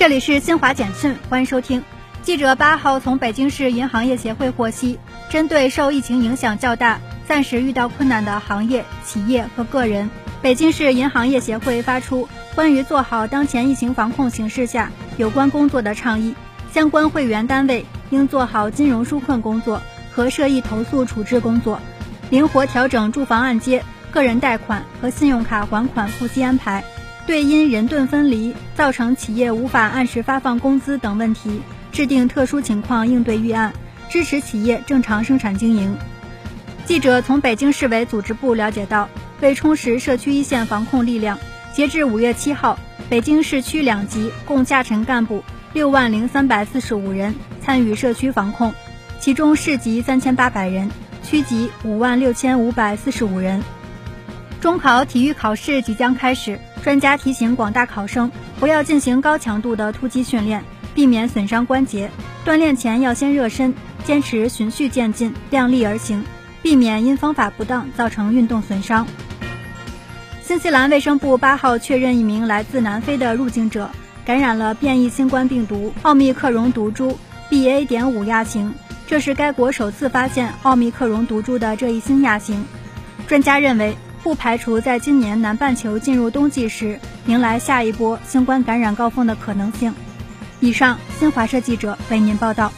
这里是新华简讯，欢迎收听。记者八号从北京市银行业协会获悉，针对受疫情影响较大、暂时遇到困难的行业、企业和个人，北京市银行业协会发出关于做好当前疫情防控形势下有关工作的倡议，相关会员单位应做好金融纾困工作和涉疫投诉处置工作，灵活调整住房按揭、个人贷款和信用卡还款付息安排。对因人盾分离造成企业无法按时发放工资等问题，制定特殊情况应对预案，支持企业正常生产经营。记者从北京市委组织部了解到，为充实社区一线防控力量，截至五月七号，北京市区两级共下沉干部六万零三百四十五人参与社区防控，其中市级三千八百人，区级五万六千五百四十五人。中考体育考试即将开始。专家提醒广大考生，不要进行高强度的突击训练，避免损伤关节。锻炼前要先热身，坚持循序渐进、量力而行，避免因方法不当造成运动损伤。新西兰卫生部八号确认，一名来自南非的入境者感染了变异新冠病毒奥密克戎毒株 BA. 点五亚型，这是该国首次发现奥密克戎毒株的这一新亚型。专家认为。不排除在今年南半球进入冬季时迎来下一波新冠感染高峰的可能性。以上，新华社记者为您报道。